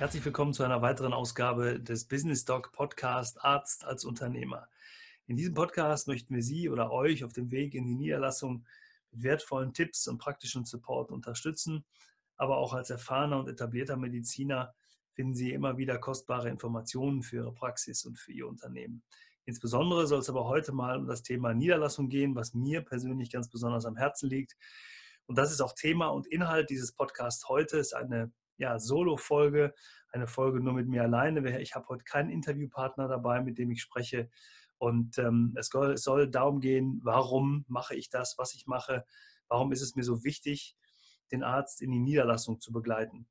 Herzlich willkommen zu einer weiteren Ausgabe des Business Doc Podcast Arzt als Unternehmer. In diesem Podcast möchten wir Sie oder euch auf dem Weg in die Niederlassung mit wertvollen Tipps und praktischen Support unterstützen. Aber auch als erfahrener und etablierter Mediziner finden Sie immer wieder kostbare Informationen für Ihre Praxis und für Ihr Unternehmen. Insbesondere soll es aber heute mal um das Thema Niederlassung gehen, was mir persönlich ganz besonders am Herzen liegt. Und das ist auch Thema und Inhalt dieses Podcasts heute. Es ist eine ja, Solo-Folge, eine Folge nur mit mir alleine. Ich habe heute keinen Interviewpartner dabei, mit dem ich spreche. Und ähm, es, soll, darum gehen, warum mache ich das, was ich mache, warum ist es mir so wichtig, den Arzt in die Niederlassung zu begleiten.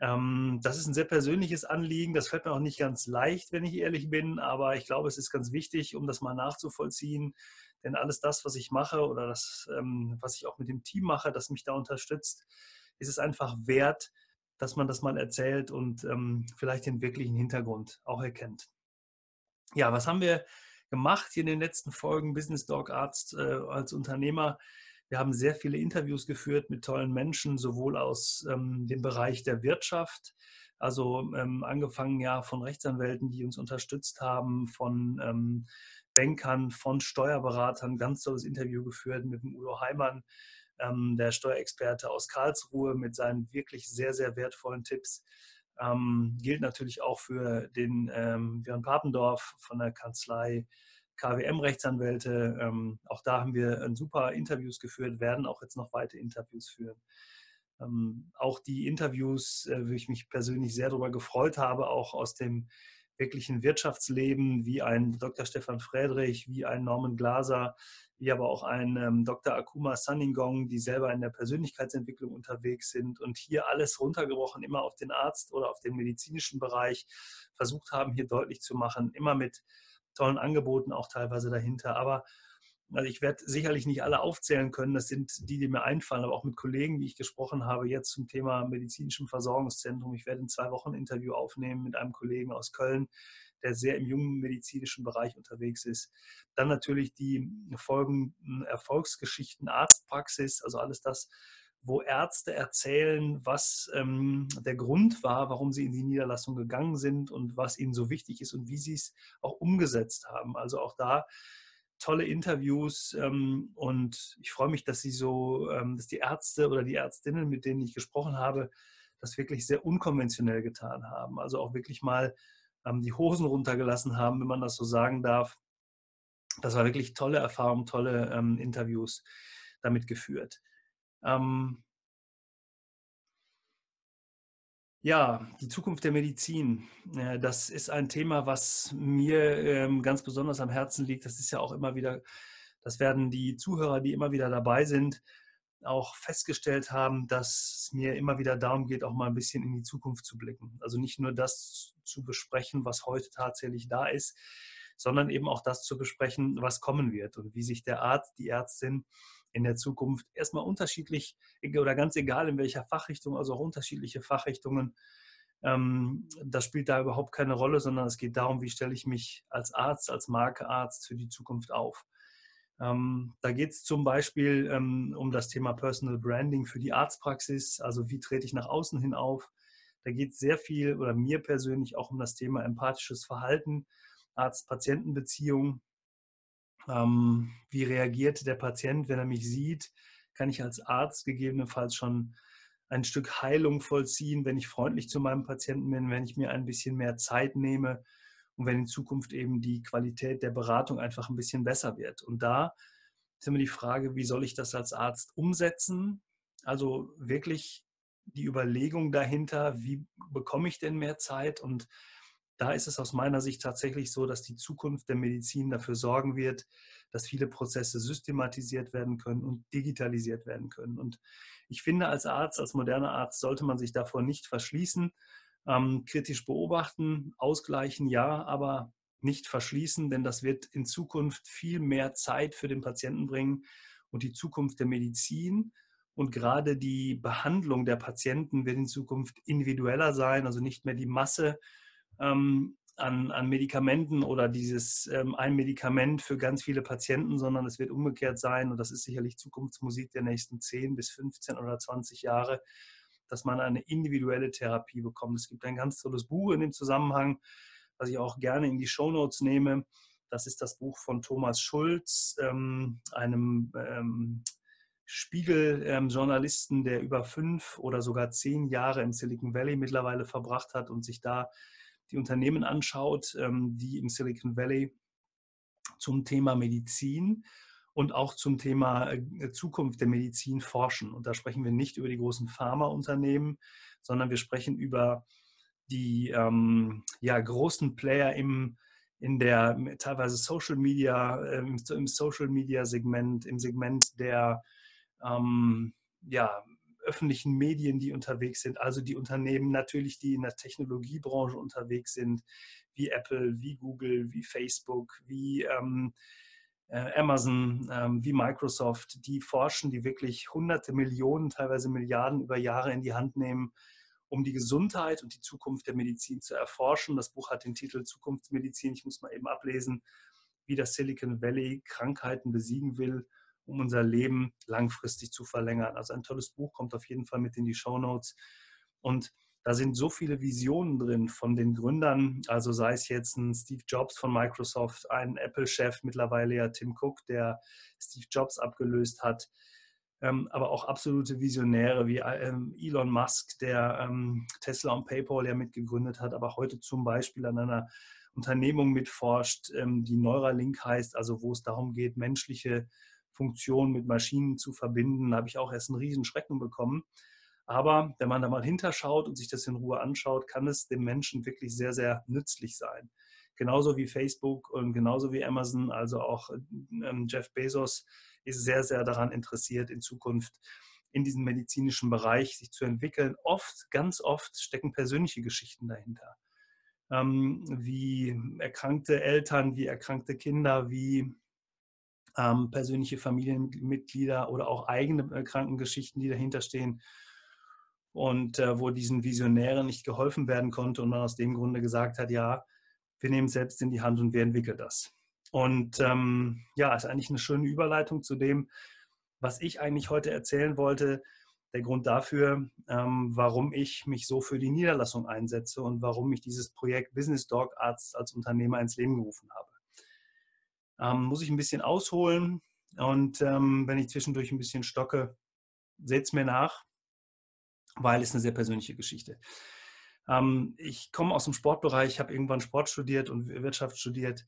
Ähm, das ist ein sehr persönliches Anliegen. Das fällt mir auch nicht ganz leicht, wenn ich ehrlich bin, aber ich glaube, es ist ganz wichtig, um das mal nachzuvollziehen. Denn alles das, was ich mache oder das, ähm, was ich auch mit dem Team mache, das mich da unterstützt, ist es einfach wert, dass man das mal erzählt und ähm, vielleicht den wirklichen Hintergrund auch erkennt. Ja, was haben wir gemacht hier in den letzten Folgen Business Dog Arzt äh, als Unternehmer? Wir haben sehr viele Interviews geführt mit tollen Menschen, sowohl aus ähm, dem Bereich der Wirtschaft, also ähm, angefangen ja von Rechtsanwälten, die uns unterstützt haben, von ähm, Bankern, von Steuerberatern, ganz tolles Interview geführt mit dem Udo Heimann, ähm, der Steuerexperte aus Karlsruhe mit seinen wirklich sehr, sehr wertvollen Tipps. Ähm, gilt natürlich auch für den ähm, Björn Papendorf von der Kanzlei KWM-Rechtsanwälte. Ähm, auch da haben wir ein super Interviews geführt, werden auch jetzt noch weitere Interviews führen. Ähm, auch die Interviews, äh, wo ich mich persönlich sehr darüber gefreut habe, auch aus dem wirklichen Wirtschaftsleben, wie ein Dr. Stefan Friedrich, wie ein Norman Glaser, wie aber auch ein ähm, Dr. Akuma Saningong, die selber in der Persönlichkeitsentwicklung unterwegs sind und hier alles runtergebrochen, immer auf den Arzt oder auf den medizinischen Bereich versucht haben, hier deutlich zu machen, immer mit tollen Angeboten auch teilweise dahinter. Aber also ich werde sicherlich nicht alle aufzählen können. Das sind die, die mir einfallen, aber auch mit Kollegen, die ich gesprochen habe, jetzt zum Thema medizinischem Versorgungszentrum. Ich werde in zwei Wochen ein Interview aufnehmen mit einem Kollegen aus Köln, der sehr im jungen medizinischen Bereich unterwegs ist. Dann natürlich die folgenden Erfolgsgeschichten, Arztpraxis, also alles das, wo Ärzte erzählen, was ähm, der Grund war, warum sie in die Niederlassung gegangen sind und was ihnen so wichtig ist und wie sie es auch umgesetzt haben. Also auch da tolle Interviews ähm, und ich freue mich, dass sie so, ähm, dass die Ärzte oder die Ärztinnen, mit denen ich gesprochen habe, das wirklich sehr unkonventionell getan haben. Also auch wirklich mal ähm, die Hosen runtergelassen haben, wenn man das so sagen darf. Das war wirklich tolle Erfahrung, tolle ähm, Interviews damit geführt. Ähm, ja, die Zukunft der Medizin. Das ist ein Thema, was mir ähm, ganz besonders am Herzen liegt. Das ist ja auch immer wieder, das werden die Zuhörer, die immer wieder dabei sind, auch festgestellt haben, dass es mir immer wieder darum geht, auch mal ein bisschen in die Zukunft zu blicken. Also nicht nur das zu besprechen, was heute tatsächlich da ist, sondern eben auch das zu besprechen, was kommen wird und wie sich der Arzt, die Ärztin in der Zukunft erstmal unterschiedlich oder ganz egal in welcher Fachrichtung, also auch unterschiedliche Fachrichtungen. Ähm, das spielt da überhaupt keine Rolle, sondern es geht darum, wie stelle ich mich als Arzt, als Markearzt für die Zukunft auf. Ähm, da geht es zum Beispiel ähm, um das Thema Personal Branding für die Arztpraxis, also wie trete ich nach außen hin auf. Da geht es sehr viel oder mir persönlich auch um das Thema empathisches Verhalten, Arzt-Patienten-Beziehung. Ähm, wie reagiert der Patient, wenn er mich sieht? Kann ich als Arzt gegebenenfalls schon ein Stück Heilung vollziehen, wenn ich freundlich zu meinem Patienten bin, wenn ich mir ein bisschen mehr Zeit nehme und wenn in Zukunft eben die Qualität der Beratung einfach ein bisschen besser wird. Und da ist immer die Frage, wie soll ich das als Arzt umsetzen? Also wirklich die Überlegung dahinter, wie bekomme ich denn mehr Zeit und da ist es aus meiner Sicht tatsächlich so, dass die Zukunft der Medizin dafür sorgen wird, dass viele Prozesse systematisiert werden können und digitalisiert werden können. Und ich finde, als Arzt, als moderner Arzt sollte man sich davor nicht verschließen, ähm, kritisch beobachten, ausgleichen, ja, aber nicht verschließen, denn das wird in Zukunft viel mehr Zeit für den Patienten bringen und die Zukunft der Medizin und gerade die Behandlung der Patienten wird in Zukunft individueller sein, also nicht mehr die Masse ähm, an, an, Medikamenten oder dieses ähm, ein Medikament für ganz viele Patienten, sondern es wird umgekehrt sein und das ist sicherlich Zukunftsmusik der nächsten 10 bis 15 oder 20 Jahre, dass man eine individuelle Therapie bekommt. Es gibt ein ganz tolles Buch in dem Zusammenhang, was ich auch gerne in die Show Notes nehme. Das ist das Buch von Thomas Schulz, ähm, einem ähm, Spiegel-Journalisten, der über fünf oder sogar zehn Jahre im Silicon Valley mittlerweile verbracht hat und sich da die Unternehmen anschaut, ähm, die im Silicon Valley zum Thema Medizin und auch zum Thema äh, Zukunft der Medizin forschen. Und da sprechen wir nicht über die großen Pharmaunternehmen, sondern wir sprechen über die ähm, ja, großen Player im, in der teilweise Social Media, äh, im Social Media Segment, im Segment der ähm, ja, öffentlichen Medien, die unterwegs sind, also die Unternehmen natürlich, die in der Technologiebranche unterwegs sind, wie Apple, wie Google, wie Facebook, wie ähm, äh, Amazon, ähm, wie Microsoft, die forschen, die wirklich hunderte Millionen, teilweise Milliarden über Jahre in die Hand nehmen, um die Gesundheit und die Zukunft der Medizin zu erforschen. Das Buch hat den Titel Zukunftsmedizin. Ich muss mal eben ablesen, wie das Silicon Valley Krankheiten besiegen will um unser Leben langfristig zu verlängern. Also ein tolles Buch kommt auf jeden Fall mit in die Show Notes. Und da sind so viele Visionen drin von den Gründern, also sei es jetzt ein Steve Jobs von Microsoft, ein Apple-Chef, mittlerweile ja Tim Cook, der Steve Jobs abgelöst hat, ähm, aber auch absolute Visionäre wie ähm, Elon Musk, der ähm, Tesla und PayPal ja mitgegründet hat, aber heute zum Beispiel an einer Unternehmung mitforscht, die Neuralink heißt, also wo es darum geht, menschliche Funktion mit Maschinen zu verbinden, habe ich auch erst einen riesen Schrecken bekommen. Aber wenn man da mal hinterschaut und sich das in Ruhe anschaut, kann es dem Menschen wirklich sehr, sehr nützlich sein. Genauso wie Facebook und genauso wie Amazon, also auch ähm, Jeff Bezos ist sehr, sehr daran interessiert, in Zukunft in diesem medizinischen Bereich sich zu entwickeln. Oft, ganz oft stecken persönliche Geschichten dahinter. Ähm, wie erkrankte Eltern, wie erkrankte Kinder, wie ähm, persönliche Familienmitglieder oder auch eigene äh, Krankengeschichten, die dahinter stehen und äh, wo diesen Visionären nicht geholfen werden konnte und man aus dem Grunde gesagt hat, ja, wir nehmen es selbst in die Hand und wir entwickeln das. Und ähm, ja, ist eigentlich eine schöne Überleitung zu dem, was ich eigentlich heute erzählen wollte. Der Grund dafür, ähm, warum ich mich so für die Niederlassung einsetze und warum ich dieses Projekt Business Dog Arzt als Unternehmer ins Leben gerufen habe ähm, muss ich ein bisschen ausholen. Und ähm, wenn ich zwischendurch ein bisschen stocke, seht es mir nach, weil es eine sehr persönliche Geschichte. Ähm, ich komme aus dem Sportbereich, habe irgendwann Sport studiert und Wirtschaft studiert,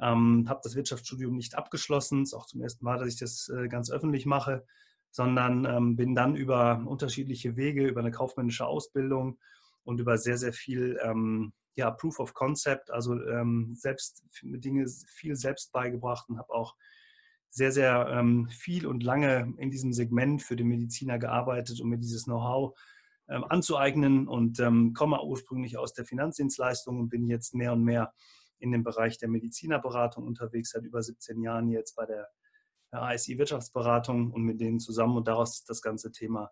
ähm, habe das Wirtschaftsstudium nicht abgeschlossen. Es ist auch zum ersten Mal, dass ich das äh, ganz öffentlich mache, sondern ähm, bin dann über unterschiedliche Wege, über eine kaufmännische Ausbildung und über sehr, sehr viel ähm, ja, Proof of Concept, also ähm, selbst Dinge viel selbst beigebracht und habe auch sehr, sehr ähm, viel und lange in diesem Segment für den Mediziner gearbeitet, um mir dieses Know-how ähm, anzueignen und ähm, komme ursprünglich aus der Finanzdienstleistung und bin jetzt mehr und mehr in dem Bereich der Medizinerberatung unterwegs, seit über 17 Jahren jetzt bei der ASI Wirtschaftsberatung und mit denen zusammen und daraus ist das ganze Thema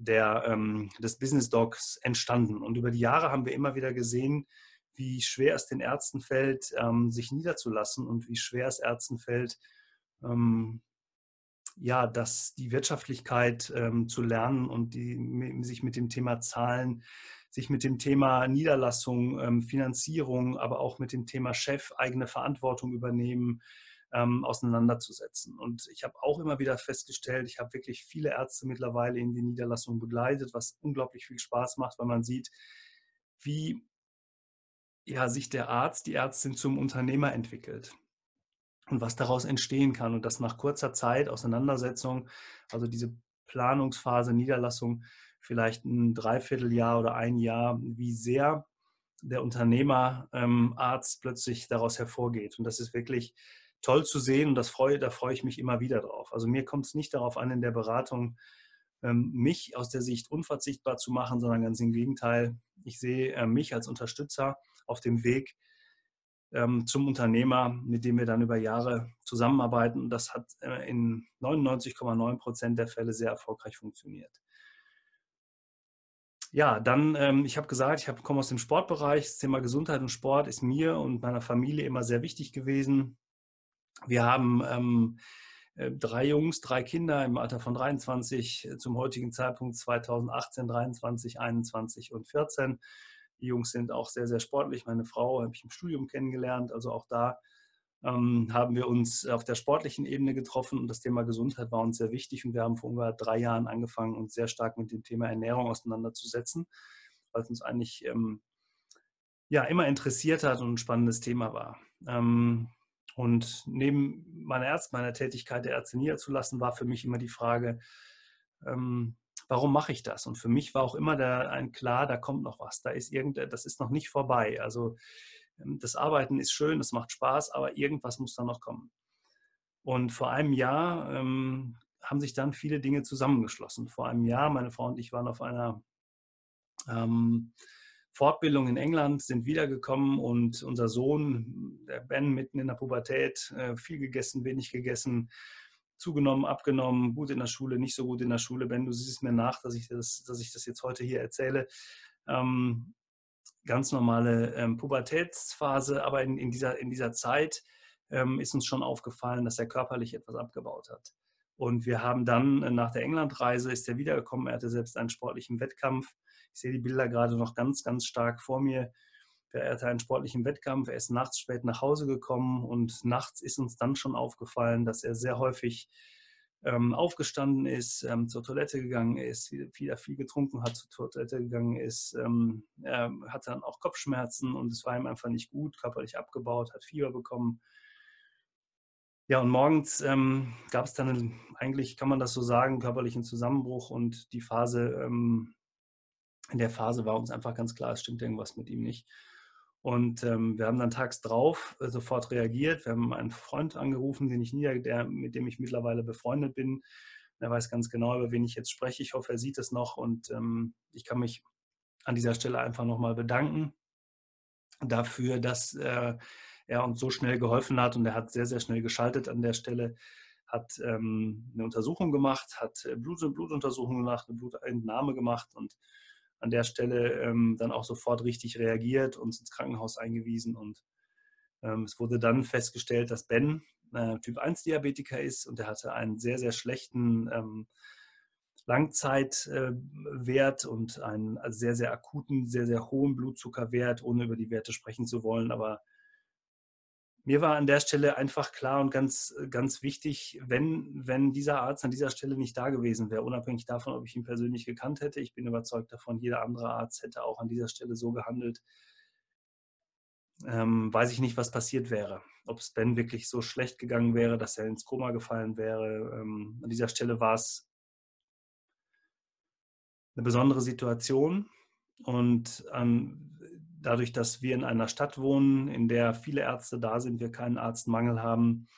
der, ähm, des Business Dogs entstanden. Und über die Jahre haben wir immer wieder gesehen, wie schwer es den Ärzten fällt, ähm, sich niederzulassen und wie schwer es Ärzten fällt, ähm, ja, dass die Wirtschaftlichkeit ähm, zu lernen und die, sich mit dem Thema Zahlen, sich mit dem Thema Niederlassung, ähm, Finanzierung, aber auch mit dem Thema Chef eigene Verantwortung übernehmen, ähm, auseinanderzusetzen. Und ich habe auch immer wieder festgestellt, ich habe wirklich viele Ärzte mittlerweile in die Niederlassung begleitet, was unglaublich viel Spaß macht, weil man sieht, wie ja, sich der Arzt, die Ärztin zum Unternehmer entwickelt und was daraus entstehen kann und das nach kurzer Zeit Auseinandersetzung, also diese Planungsphase, Niederlassung, vielleicht ein Dreivierteljahr oder ein Jahr, wie sehr der Unternehmer, ähm, plötzlich daraus hervorgeht. Und das ist wirklich toll zu sehen und das freue, da freue ich mich immer wieder drauf. Also mir kommt es nicht darauf an, in der Beratung ähm, mich aus der Sicht unverzichtbar zu machen, sondern ganz im Gegenteil. Ich sehe äh, mich als Unterstützer auf dem Weg ähm, zum Unternehmer, mit dem wir dann über Jahre zusammenarbeiten. Und das hat äh, in 99,9 Prozent der Fälle sehr erfolgreich funktioniert. Ja, dann, ähm, ich habe gesagt, ich komme aus dem Sportbereich. Das Thema Gesundheit und Sport ist mir und meiner Familie immer sehr wichtig gewesen. Wir haben ähm, äh, drei Jungs, drei Kinder im Alter von 23 äh, zum heutigen Zeitpunkt 2018, 23, 21 und 14. Die Jungs sind auch sehr, sehr sportlich. Meine Frau habe ich im Studium kennengelernt. Also auch da ähm, haben wir uns auf der sportlichen Ebene getroffen und das Thema Gesundheit war uns sehr wichtig. Und wir haben vor ungefähr drei Jahren angefangen, uns sehr stark mit dem Thema Ernährung auseinanderzusetzen, weil es uns eigentlich ähm, ja, immer interessiert hat und ein spannendes Thema war. Ähm, und neben meiner Arzt, meiner Tätigkeit der Ärzte niederzulassen, war für mich immer die Frage, ähm, warum mache ich das? Und für mich war auch immer der, ein klar, da kommt noch was, da ist irgend, das ist noch nicht vorbei. Also ähm, das Arbeiten ist schön, das macht Spaß, aber irgendwas muss da noch kommen. Und vor einem Jahr ähm, haben sich dann viele Dinge zusammengeschlossen. Vor einem Jahr, meine Frau und ich waren auf einer ähm, Fortbildung in England, sind wiedergekommen und unser Sohn, der Ben, mitten in der Pubertät, äh, viel gegessen, wenig gegessen, zugenommen, abgenommen, gut in der Schule, nicht so gut in der Schule. Ben, du siehst mir nach, dass ich das, dass ich das jetzt heute hier erzähle. Ähm, ganz normale ähm, Pubertätsphase, aber in, in, dieser, in dieser Zeit ähm, ist uns schon aufgefallen, dass er körperlich etwas abgebaut hat. Und wir haben dann äh, nach der Englandreise ist er wiedergekommen. Er hatte selbst einen sportlichen Wettkampf ich sehe die Bilder gerade noch ganz, ganz stark vor mir. Er hatte einen sportlichen Wettkampf, er ist nachts spät nach Hause gekommen und nachts ist uns dann schon aufgefallen, dass er sehr häufig ähm, aufgestanden ist, ähm, zur Toilette gegangen ist, wieder viel getrunken hat, zur Toilette gegangen ist. Ähm, er hatte dann auch Kopfschmerzen und es war ihm einfach nicht gut, körperlich abgebaut, hat Fieber bekommen. Ja, und morgens ähm, gab es dann eigentlich, kann man das so sagen, körperlichen Zusammenbruch und die Phase ähm, in der Phase war uns einfach ganz klar, es stimmt irgendwas mit ihm nicht. Und ähm, wir haben dann tags drauf äh, sofort reagiert. Wir haben einen Freund angerufen, den ich nieder, der, mit dem ich mittlerweile befreundet bin. Er weiß ganz genau, über wen ich jetzt spreche. Ich hoffe, er sieht es noch und ähm, ich kann mich an dieser Stelle einfach nochmal bedanken dafür, dass äh, er uns so schnell geholfen hat und er hat sehr, sehr schnell geschaltet an der Stelle, hat ähm, eine Untersuchung gemacht, hat äh, Blut, Blutuntersuchung gemacht, eine Blutentnahme gemacht und an der Stelle ähm, dann auch sofort richtig reagiert, uns ins Krankenhaus eingewiesen und ähm, es wurde dann festgestellt, dass Ben äh, Typ 1 Diabetiker ist und er hatte einen sehr, sehr schlechten ähm, Langzeitwert äh, und einen sehr, sehr akuten, sehr, sehr hohen Blutzuckerwert, ohne über die Werte sprechen zu wollen. Aber mir war an der Stelle einfach klar und ganz, ganz wichtig, wenn, wenn dieser Arzt an dieser Stelle nicht da gewesen wäre, unabhängig davon, ob ich ihn persönlich gekannt hätte, ich bin überzeugt davon, jeder andere Arzt hätte auch an dieser Stelle so gehandelt, ähm, weiß ich nicht, was passiert wäre. Ob es Ben wirklich so schlecht gegangen wäre, dass er ins Koma gefallen wäre. Ähm, an dieser Stelle war es eine besondere Situation und an, dadurch, dass wir in einer Stadt wohnen, in der viele Ärzte da sind, wir keinen Arztmangel haben,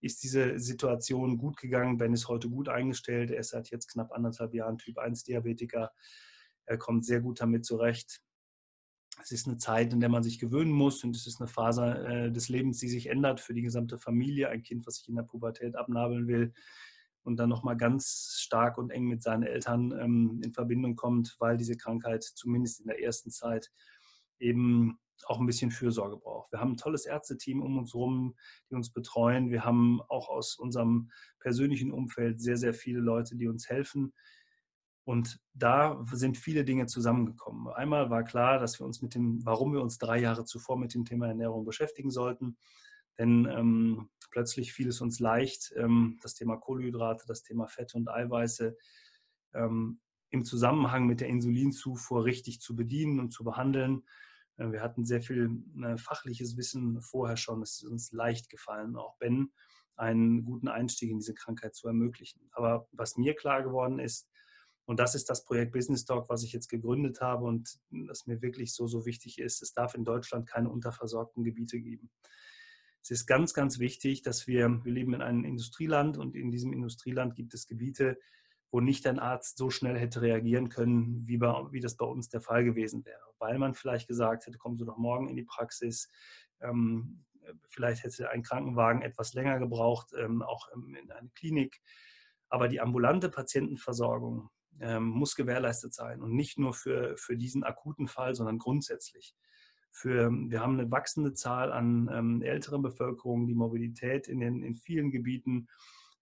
ist diese Situation gut gegangen. Ben ist heute gut eingestellt. Er ist seit jetzt knapp anderthalb Jahren Typ 1 Diabetiker. Er kommt sehr gut damit zurecht. Es ist eine Zeit, in der man sich gewöhnen muss und es ist eine Phase äh, des Lebens, die sich ändert für die gesamte Familie. Ein Kind, was sich in der Pubertät abnabeln will und dann nochmal ganz stark und eng mit seinen Eltern ähm, in Verbindung kommt, weil diese Krankheit zumindest in der ersten Zeit eben auch ein bisschen Fürsorge braucht. Wir haben ein tolles Ärzteteam um uns herum, die uns betreuen. Wir haben auch aus unserem persönlichen Umfeld sehr, sehr viele Leute, die uns helfen. Und da sind viele Dinge zusammengekommen. Einmal war klar, dass wir uns mit dem, warum wir uns drei Jahre zuvor mit dem Thema Ernährung beschäftigen sollten. Denn ähm, plötzlich fiel es uns leicht, ähm, das Thema Kohlenhydrate, das Thema Fette und Eiweiße ähm, im Zusammenhang mit der Insulinzufuhr richtig zu bedienen und zu behandeln. Äh, wir hatten sehr viel äh, fachliches Wissen vorher schon. Es ist uns leicht gefallen, auch Ben einen guten Einstieg in diese Krankheit zu ermöglichen. Aber was mir klar geworden ist, und das ist das Projekt Business Talk, was ich jetzt gegründet habe und das mir wirklich so, so wichtig ist, es darf in Deutschland keine unterversorgten Gebiete geben. Es ist ganz, ganz wichtig, dass wir, wir leben in einem Industrieland und in diesem Industrieland gibt es Gebiete, wo nicht ein Arzt so schnell hätte reagieren können, wie, bei, wie das bei uns der Fall gewesen wäre. Weil man vielleicht gesagt hätte, kommen Sie doch morgen in die Praxis. Ähm, vielleicht hätte ein Krankenwagen etwas länger gebraucht, ähm, auch in eine Klinik. Aber die ambulante Patientenversorgung ähm, muss gewährleistet sein und nicht nur für, für diesen akuten Fall, sondern grundsätzlich. Für, wir haben eine wachsende Zahl an ähm, älteren Bevölkerung, die Mobilität in, den, in vielen Gebieten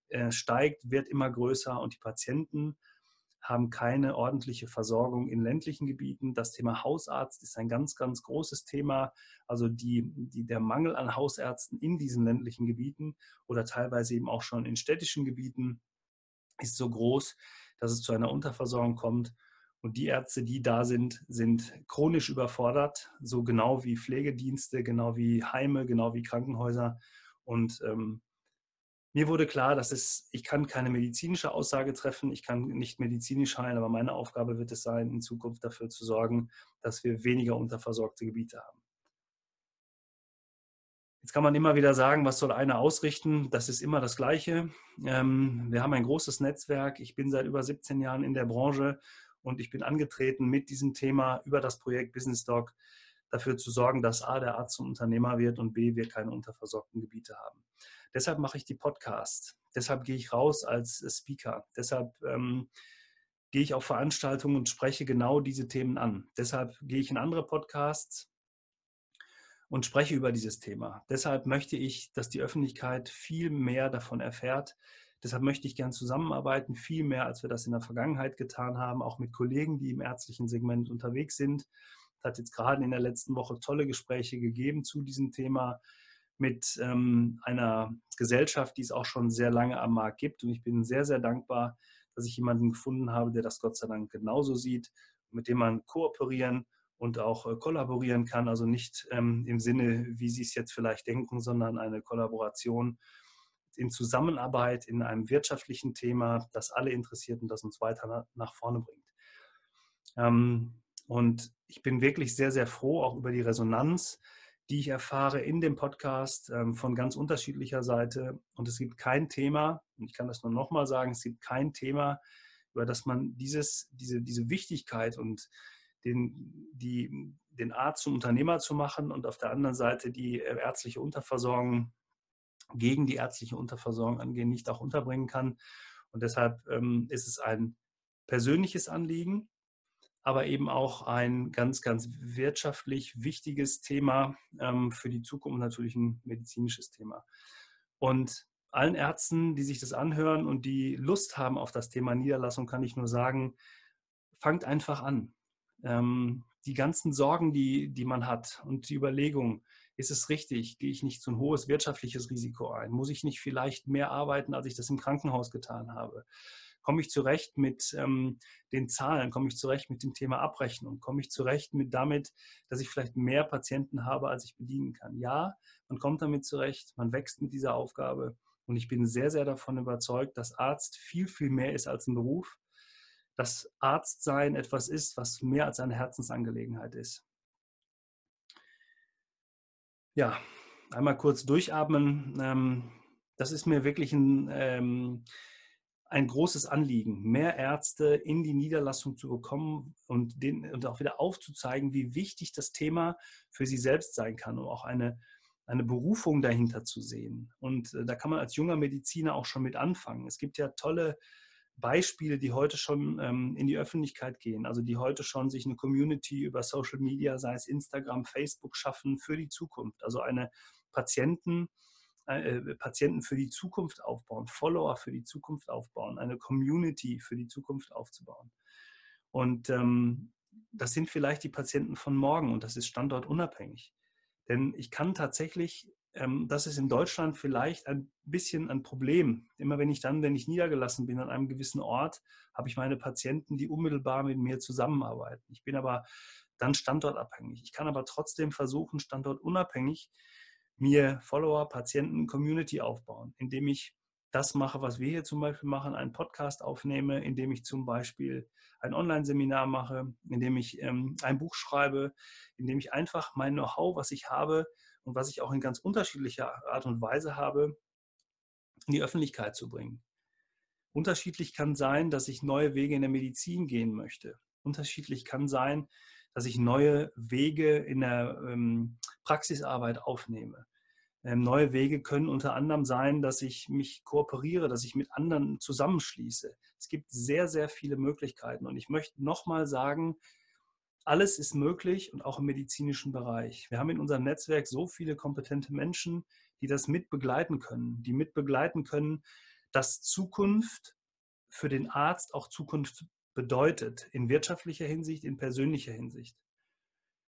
äh, steigt, wird immer größer und die Patienten haben keine ordentliche Versorgung in ländlichen Gebieten. Das Thema Hausarzt ist ein ganz, ganz großes Thema. Also die, die, der Mangel an Hausärzten in diesen ländlichen Gebieten oder teilweise eben auch schon in städtischen Gebieten ist so groß, dass es zu einer Unterversorgung kommt. Und die Ärzte, die da sind, sind chronisch überfordert, so genau wie Pflegedienste, genau wie Heime, genau wie Krankenhäuser. Und ähm, mir wurde klar, dass es, ich kann keine medizinische Aussage treffen, ich kann nicht medizinisch heilen, aber meine Aufgabe wird es sein, in Zukunft dafür zu sorgen, dass wir weniger unterversorgte Gebiete haben. Jetzt kann man immer wieder sagen, was soll einer ausrichten? Das ist immer das Gleiche. Ähm, wir haben ein großes Netzwerk. Ich bin seit über 17 Jahren in der Branche und ich bin angetreten mit diesem Thema über das Projekt Business Doc dafür zu sorgen, dass A, der Arzt zum Unternehmer wird und B, wir keine unterversorgten Gebiete haben. Deshalb mache ich die Podcasts. Deshalb gehe ich raus als Speaker. Deshalb ähm, gehe ich auf Veranstaltungen und spreche genau diese Themen an. Deshalb gehe ich in andere Podcasts und spreche über dieses Thema. Deshalb möchte ich, dass die Öffentlichkeit viel mehr davon erfährt. Deshalb möchte ich gern zusammenarbeiten, viel mehr, als wir das in der Vergangenheit getan haben, auch mit Kollegen, die im ärztlichen Segment unterwegs sind. Es hat jetzt gerade in der letzten Woche tolle Gespräche gegeben zu diesem Thema mit ähm, einer Gesellschaft, die es auch schon sehr lange am Markt gibt. Und ich bin sehr, sehr dankbar, dass ich jemanden gefunden habe, der das Gott sei Dank genauso sieht, mit dem man kooperieren und auch äh, kollaborieren kann. Also nicht ähm, im Sinne, wie Sie es jetzt vielleicht denken, sondern eine Kollaboration in Zusammenarbeit in einem wirtschaftlichen Thema, das alle interessiert und das uns weiter nach vorne bringt. Ähm, und ich bin wirklich sehr, sehr froh auch über die Resonanz, die ich erfahre in dem Podcast ähm, von ganz unterschiedlicher Seite. Und es gibt kein Thema, und ich kann das nur nochmal sagen, es gibt kein Thema, über das man dieses, diese, diese Wichtigkeit und den, die, den Arzt zum Unternehmer zu machen und auf der anderen Seite die äh, ärztliche Unterversorgung gegen die ärztliche Unterversorgung angehen, nicht auch unterbringen kann. Und deshalb ähm, ist es ein persönliches Anliegen, aber eben auch ein ganz, ganz wirtschaftlich wichtiges Thema ähm, für die Zukunft, natürlich ein medizinisches Thema. Und allen Ärzten, die sich das anhören und die Lust haben auf das Thema Niederlassung, kann ich nur sagen, fangt einfach an. Ähm, die ganzen Sorgen, die, die man hat und die Überlegungen, ist es richtig? Gehe ich nicht so ein hohes wirtschaftliches Risiko ein? Muss ich nicht vielleicht mehr arbeiten, als ich das im Krankenhaus getan habe? Komme ich zurecht mit ähm, den Zahlen? Komme ich zurecht mit dem Thema Abrechnung? Komme ich zurecht mit damit, dass ich vielleicht mehr Patienten habe, als ich bedienen kann? Ja, man kommt damit zurecht, man wächst mit dieser Aufgabe. Und ich bin sehr, sehr davon überzeugt, dass Arzt viel, viel mehr ist als ein Beruf. Dass Arztsein etwas ist, was mehr als eine Herzensangelegenheit ist ja, einmal kurz durchatmen. Ähm, das ist mir wirklich ein, ähm, ein großes Anliegen, mehr Ärzte in die Niederlassung zu bekommen und, den, und auch wieder aufzuzeigen, wie wichtig das Thema für sie selbst sein kann, um auch eine, eine Berufung dahinter zu sehen. Und äh, da kann man als junger Mediziner auch schon mit anfangen. Es gibt ja tolle Beispiele, die heute schon ähm, in die Öffentlichkeit gehen, also die heute schon sich eine Community über Social Media, sei es Instagram, Facebook, schaffen für die Zukunft. Also eine Patienten, äh, äh, Patienten für die Zukunft aufbauen, Follower für die Zukunft aufbauen, eine Community für die Zukunft aufzubauen. Und ähm, das sind vielleicht die Patienten von morgen und das ist standortunabhängig. Denn ich kann tatsächlich ähm, das ist in Deutschland vielleicht ein bisschen ein Problem. Immer wenn ich dann, wenn ich niedergelassen bin an einem gewissen Ort, habe ich meine Patienten, die unmittelbar mit mir zusammenarbeiten. Ich bin aber dann standortabhängig. Ich kann aber trotzdem versuchen, standortunabhängig mir Follower, Patienten, Community aufbauen, indem ich das mache, was wir hier zum Beispiel machen, einen Podcast aufnehme, indem ich zum Beispiel ein Online-Seminar mache, indem ich ähm, ein Buch schreibe, indem ich einfach mein Know-how, was ich habe, und was ich auch in ganz unterschiedlicher Art und Weise habe, in die Öffentlichkeit zu bringen. Unterschiedlich kann sein, dass ich neue Wege in der Medizin gehen möchte. Unterschiedlich kann sein, dass ich neue Wege in der ähm, Praxisarbeit aufnehme. Ähm, neue Wege können unter anderem sein, dass ich mich kooperiere, dass ich mit anderen zusammenschließe. Es gibt sehr, sehr viele Möglichkeiten. Und ich möchte nochmal sagen, alles ist möglich und auch im medizinischen Bereich. Wir haben in unserem Netzwerk so viele kompetente Menschen, die das mit begleiten können, die mit begleiten können, dass Zukunft für den Arzt auch Zukunft bedeutet, in wirtschaftlicher Hinsicht, in persönlicher Hinsicht.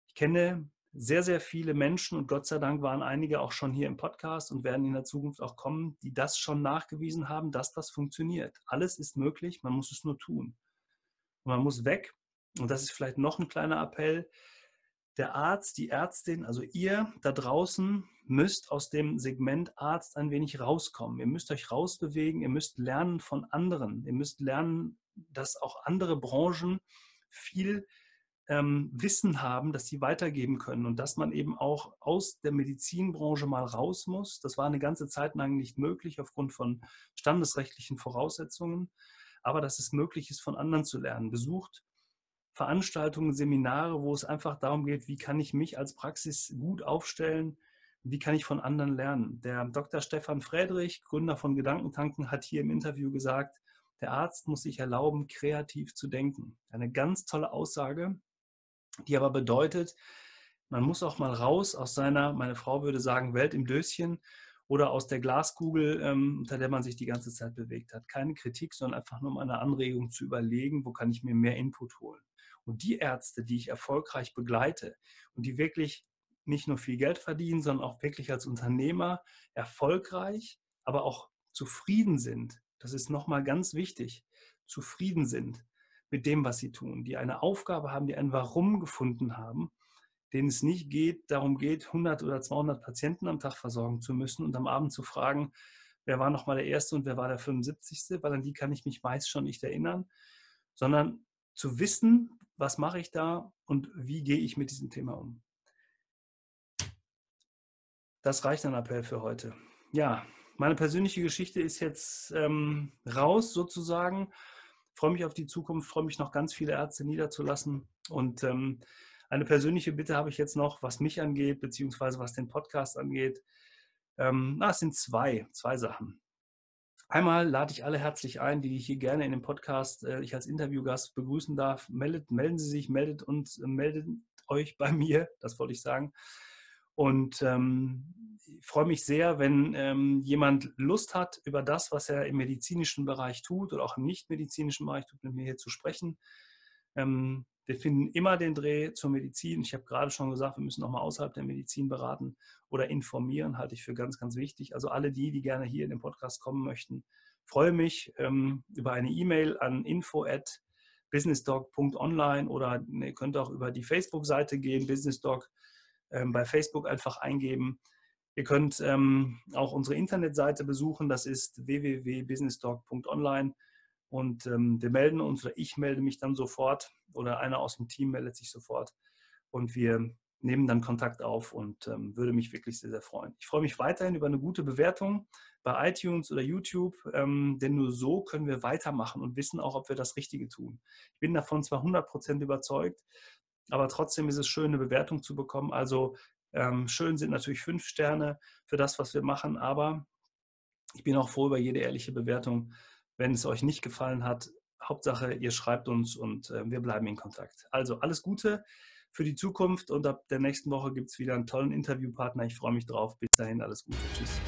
Ich kenne sehr, sehr viele Menschen und Gott sei Dank waren einige auch schon hier im Podcast und werden in der Zukunft auch kommen, die das schon nachgewiesen haben, dass das funktioniert. Alles ist möglich, man muss es nur tun. Und man muss weg, und das ist vielleicht noch ein kleiner Appell, der Arzt, die Ärztin, also ihr da draußen müsst aus dem Segment Arzt ein wenig rauskommen. Ihr müsst euch rausbewegen, ihr müsst lernen von anderen. Ihr müsst lernen, dass auch andere Branchen viel ähm, Wissen haben, das sie weitergeben können und dass man eben auch aus der Medizinbranche mal raus muss. Das war eine ganze Zeit lang nicht möglich aufgrund von standesrechtlichen Voraussetzungen, aber dass es möglich ist, von anderen zu lernen. Besucht Veranstaltungen, Seminare, wo es einfach darum geht, wie kann ich mich als Praxis gut aufstellen, wie kann ich von anderen lernen. Der Dr. Stefan Friedrich, Gründer von Gedankentanken, hat hier im Interview gesagt, der Arzt muss sich erlauben, kreativ zu denken. Eine ganz tolle Aussage, die aber bedeutet, man muss auch mal raus aus seiner, meine Frau würde sagen, Welt im Döschen oder aus der Glaskugel, ähm, unter der man sich die ganze Zeit bewegt hat. Keine Kritik, sondern einfach nur um eine Anregung zu überlegen, wo kann ich mir mehr Input holen. Und die Ärzte, die ich erfolgreich begleite und die wirklich nicht nur viel Geld verdienen, sondern auch wirklich als Unternehmer erfolgreich, aber auch zufrieden sind, das ist nochmal ganz wichtig, zufrieden sind, mit dem, was sie tun, die eine Aufgabe haben, die ein Warum gefunden haben, denen es nicht geht, darum geht, 100 oder 200 Patienten am Tag versorgen zu müssen und am Abend zu fragen, wer war nochmal der Erste und wer war der 75. Weil an die kann ich mich meist schon nicht erinnern, sondern zu wissen, was mache ich da und wie gehe ich mit diesem Thema um. Das reicht ein Appell für heute. Ja, meine persönliche Geschichte ist jetzt ähm, raus sozusagen freue mich auf die Zukunft, freue mich noch ganz viele Ärzte niederzulassen. Und ähm, eine persönliche Bitte habe ich jetzt noch, was mich angeht, beziehungsweise was den Podcast angeht. Ähm, na, es sind zwei, zwei Sachen. Einmal lade ich alle herzlich ein, die ich hier gerne in dem Podcast, äh, ich als Interviewgast begrüßen darf. Meldet, melden Sie sich, meldet uns, äh, meldet euch bei mir, das wollte ich sagen. Und ähm, ich freue mich sehr, wenn ähm, jemand Lust hat, über das, was er im medizinischen Bereich tut oder auch im nicht-medizinischen Bereich tut, mit mir hier zu sprechen. Ähm, wir finden immer den Dreh zur Medizin. Ich habe gerade schon gesagt, wir müssen auch mal außerhalb der Medizin beraten oder informieren, halte ich für ganz, ganz wichtig. Also alle die, die gerne hier in den Podcast kommen möchten, freue mich ähm, über eine E-Mail an info at businessdog.online oder ihr könnt auch über die Facebook-Seite gehen, businessdog.online ähm, bei Facebook einfach eingeben. Ihr könnt ähm, auch unsere Internetseite besuchen, das ist www.businesstalk.online und ähm, wir melden uns oder ich melde mich dann sofort oder einer aus dem Team meldet sich sofort und wir nehmen dann Kontakt auf und ähm, würde mich wirklich sehr, sehr freuen. Ich freue mich weiterhin über eine gute Bewertung bei iTunes oder YouTube, ähm, denn nur so können wir weitermachen und wissen auch, ob wir das Richtige tun. Ich bin davon zwar 100% überzeugt, aber trotzdem ist es schön, eine Bewertung zu bekommen. Also ähm, schön sind natürlich fünf Sterne für das, was wir machen, aber ich bin auch froh über jede ehrliche Bewertung. Wenn es euch nicht gefallen hat, Hauptsache, ihr schreibt uns und äh, wir bleiben in Kontakt. Also alles Gute für die Zukunft und ab der nächsten Woche gibt es wieder einen tollen Interviewpartner. Ich freue mich drauf. Bis dahin, alles Gute. Tschüss.